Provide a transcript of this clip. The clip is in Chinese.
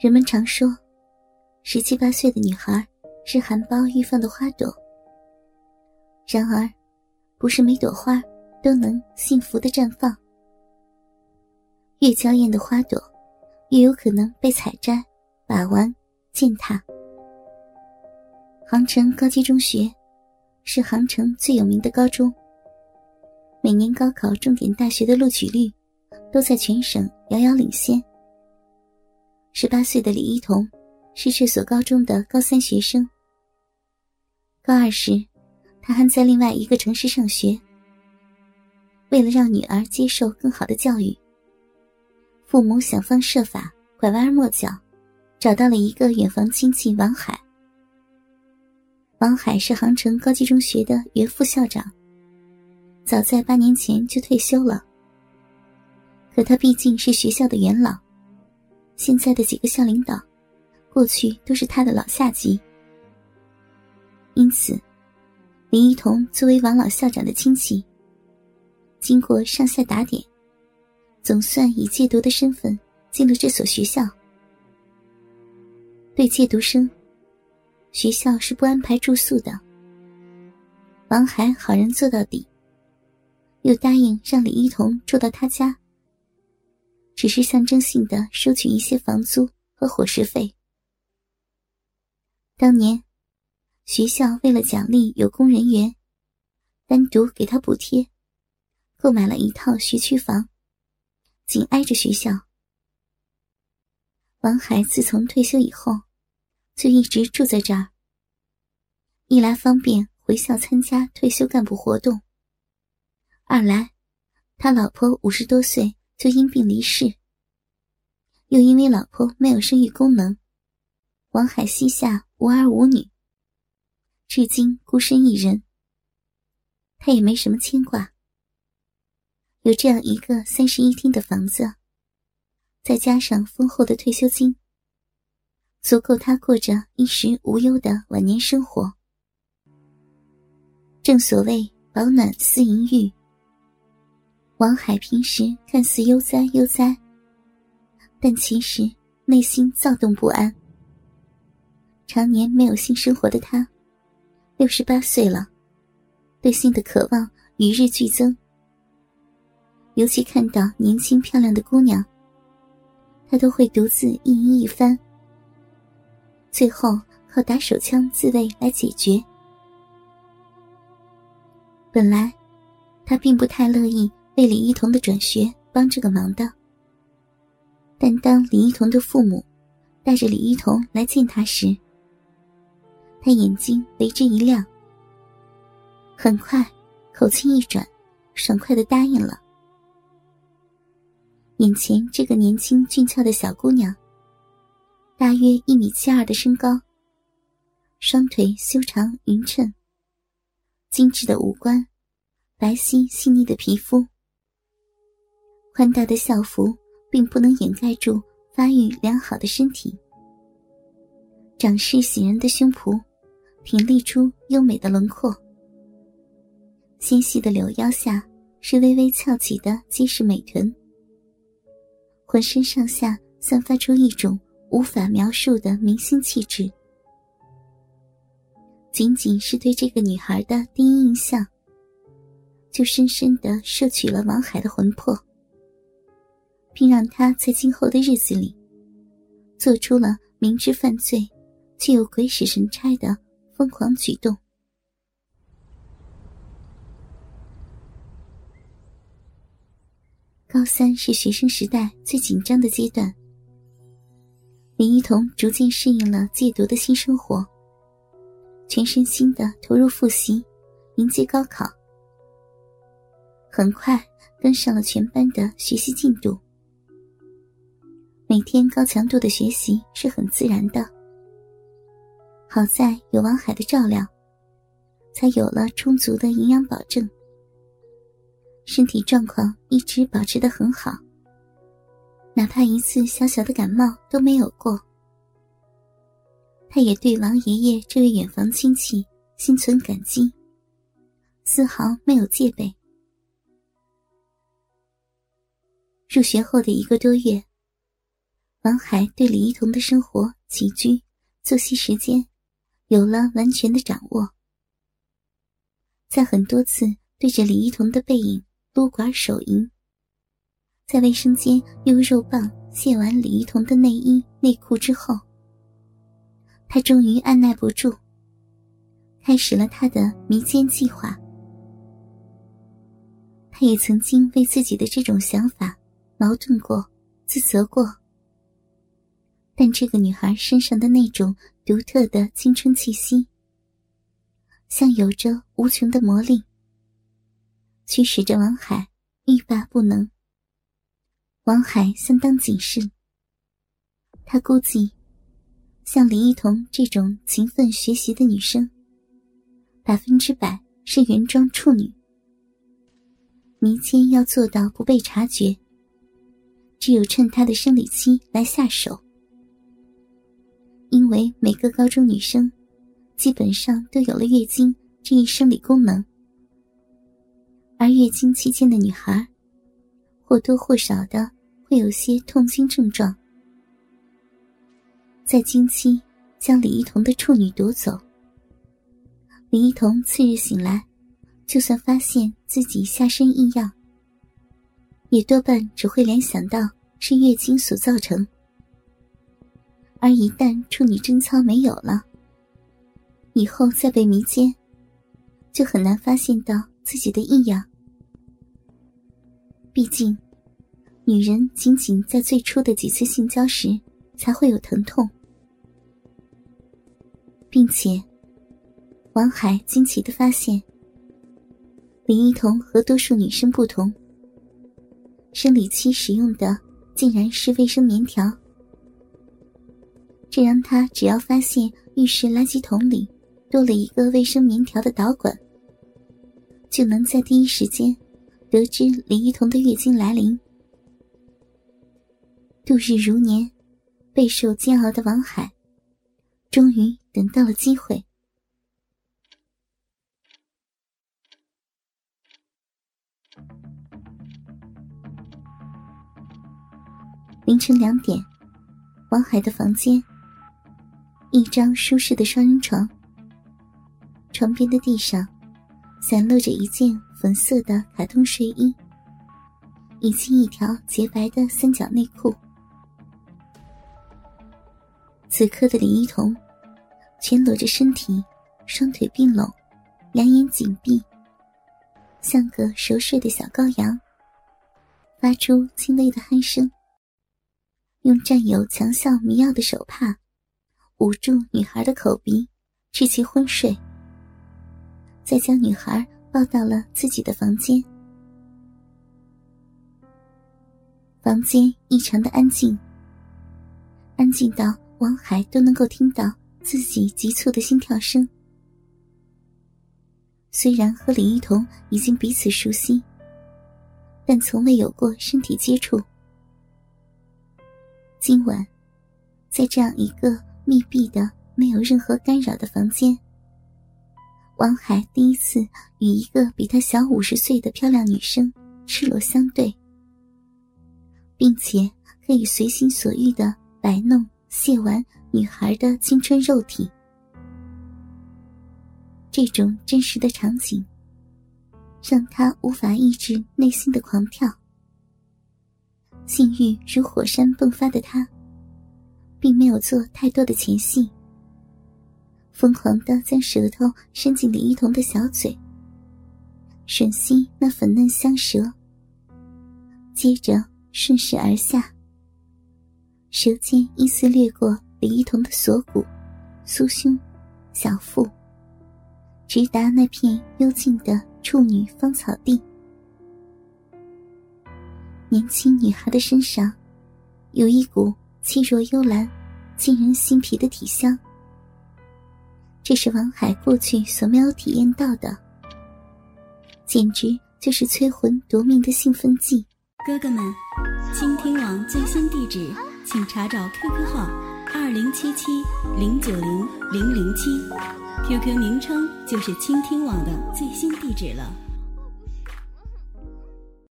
人们常说，十七八岁的女孩是含苞欲放的花朵。然而，不是每朵花都能幸福的绽放。越娇艳的花朵，越有可能被采摘、把玩、践踏。杭城高级中学是杭城最有名的高中，每年高考重点大学的录取率都在全省遥遥领先。十八岁的李一桐是这所高中的高三学生。高二时，他还在另外一个城市上学。为了让女儿接受更好的教育，父母想方设法、拐弯抹角，找到了一个远房亲戚王海。王海是杭城高级中学的原副校长，早在八年前就退休了。可他毕竟是学校的元老。现在的几个校领导，过去都是他的老下级，因此，林一桐作为王老校长的亲戚，经过上下打点，总算以戒毒的身份进了这所学校。对戒毒生，学校是不安排住宿的。王海好人做到底，又答应让李一桐住到他家。只是象征性的收取一些房租和伙食费。当年，学校为了奖励有功人员，单独给他补贴，购买了一套学区房，紧挨着学校。王海自从退休以后，就一直住在这儿。一来方便回校参加退休干部活动，二来他老婆五十多岁。就因病离世，又因为老婆没有生育功能，王海膝下无儿无女，至今孤身一人。他也没什么牵挂，有这样一个三室一厅的房子，再加上丰厚的退休金，足够他过着衣食无忧的晚年生活。正所谓保暖思淫欲。王海平时看似悠哉悠哉，但其实内心躁动不安。常年没有性生活的他，六十八岁了，对性的渴望与日俱增。尤其看到年轻漂亮的姑娘，他都会独自意淫一番，最后靠打手枪自慰来解决。本来，他并不太乐意。为李一桐的转学帮这个忙的，但当李一桐的父母带着李一桐来见他时，他眼睛为之一亮，很快口气一转，爽快的答应了。眼前这个年轻俊俏的小姑娘，大约一米七二的身高，双腿修长匀称，精致的五官，白皙细腻的皮肤。宽大的校服并不能掩盖住发育良好的身体，长势喜人的胸脯挺立出优美的轮廓，纤细的柳腰下是微微翘起的结实美臀，浑身上下散发出一种无法描述的明星气质。仅仅是对这个女孩的第一印象，就深深的摄取了王海的魂魄。并让他在今后的日子里，做出了明知犯罪却又鬼使神差的疯狂举动。高三是学生时代最紧张的阶段，林一桐逐渐适应了戒毒的新生活，全身心的投入复习，迎接高考，很快跟上了全班的学习进度。每天高强度的学习是很自然的。好在有王海的照料，才有了充足的营养保证，身体状况一直保持的很好，哪怕一次小小的感冒都没有过。他也对王爷爷这位远房亲戚心存感激，丝毫没有戒备。入学后的一个多月。王海对李一桐的生活起居、作息时间有了完全的掌握，在很多次对着李一桐的背影撸管手淫，在卫生间用肉棒卸完李一桐的内衣内裤之后，他终于按耐不住，开始了他的迷奸计划。他也曾经为自己的这种想法矛盾过、自责过。但这个女孩身上的那种独特的青春气息，像有着无穷的魔力，驱使着王海欲罢不能。王海相当谨慎，他估计，像林一桐这种勤奋学习的女生，百分之百是原装处女。迷奸要做到不被察觉，只有趁她的生理期来下手。因为每个高中女生，基本上都有了月经这一生理功能，而月经期间的女孩，或多或少的会有些痛经症状。在经期将李一桐的处女夺走，李一桐次日醒来，就算发现自己下身异样，也多半只会联想到是月经所造成。而一旦处女贞操没有了，以后再被迷奸，就很难发现到自己的异样。毕竟，女人仅仅在最初的几次性交时才会有疼痛，并且，王海惊奇的发现，林一桐和多数女生不同，生理期使用的竟然是卫生棉条。这让他只要发现浴室垃圾桶里多了一个卫生棉条的导管，就能在第一时间得知李一桐的月经来临。度日如年、备受煎熬的王海，终于等到了机会。凌晨两点，王海的房间。一张舒适的双人床，床边的地上散落着一件粉色的卡通睡衣，以及一条洁白的三角内裤。此刻的李一桐，全裸着身体，双腿并拢，两眼紧闭，像个熟睡的小羔羊，发出轻微的鼾声，用占有强效迷药的手帕。捂住女孩的口鼻，使其昏睡，再将女孩抱到了自己的房间。房间异常的安静，安静到王海都能够听到自己急促的心跳声。虽然和李一桐已经彼此熟悉，但从未有过身体接触。今晚，在这样一个。密闭的、没有任何干扰的房间。王海第一次与一个比他小五十岁的漂亮女生赤裸相对，并且可以随心所欲的摆弄、亵玩女孩的青春肉体。这种真实的场景，让他无法抑制内心的狂跳。性欲如火山迸发的他。并没有做太多的前戏，疯狂的将舌头伸进李一桐的小嘴，吮吸那粉嫩香舌，接着顺势而下，舌尖依次掠过李一桐的锁骨、酥胸、小腹，直达那片幽静的处女芳草地。年轻女孩的身上有一股。气若幽兰、沁人心脾的体香，这是王海过去所没有体验到的，简直就是催魂夺命的兴奋剂。哥哥们，倾听网最新地址，请查找 QQ 号二零七七零九零零零七，QQ 名称就是倾听网的最新地址了。